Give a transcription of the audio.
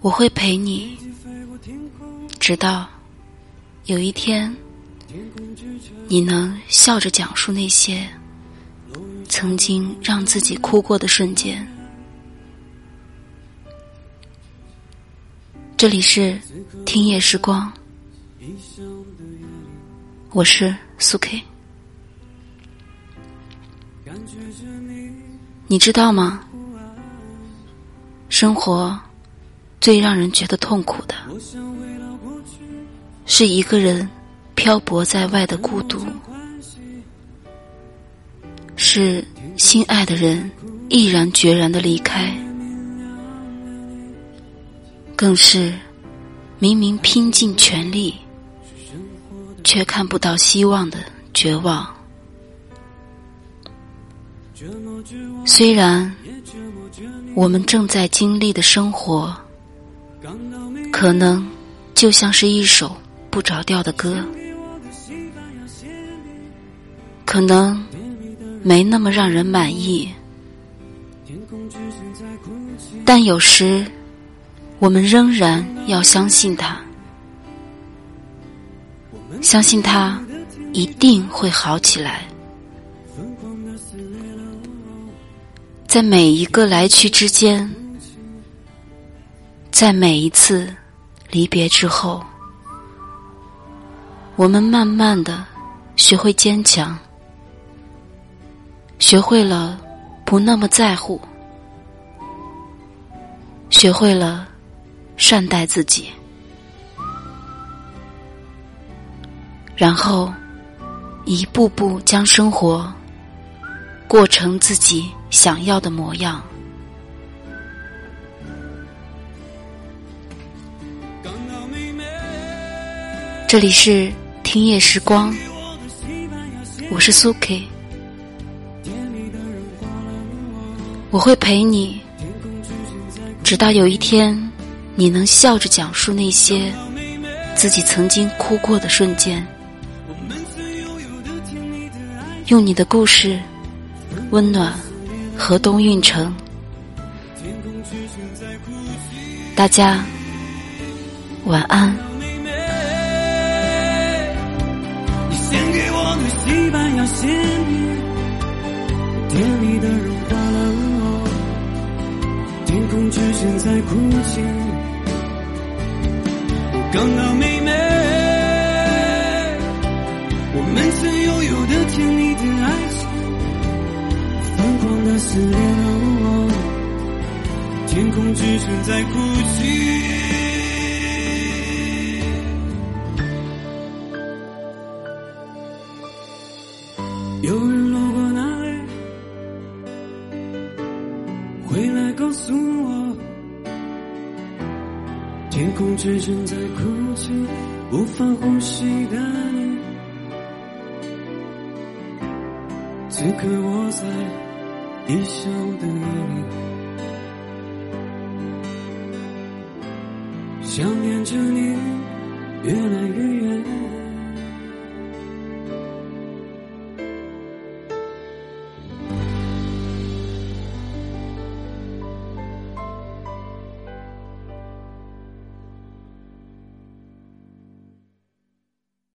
我会陪你，直到有一天，你能笑着讲述那些曾经让自己哭过的瞬间。这里是听夜时光，我是苏 K。你知道吗？生活。最让人觉得痛苦的，是一个人漂泊在外的孤独，是心爱的人毅然决然的离开，更是明明拼尽全力，却看不到希望的绝望。虽然我们正在经历的生活。可能就像是一首不着调的歌，可能没那么让人满意，但有时我们仍然要相信它，相信它一定会好起来。在每一个来去之间。在每一次离别之后，我们慢慢的学会坚强，学会了不那么在乎，学会了善待自己，然后一步步将生活过成自己想要的模样。这里是听夜时光，我是苏 K，我会陪你，直到有一天你能笑着讲述那些自己曾经哭过的瞬间，用你的故事温暖河东运城。大家晚安。哭泣。刚刚妹妹，我们曾拥有的甜蜜的爱情，疯狂的撕裂了我，天空之城在哭泣。有人路过那里，回来告诉我，天空之城在哭泣，无法呼吸的你。此刻我在异乡的夜里，想念着你，越来越远。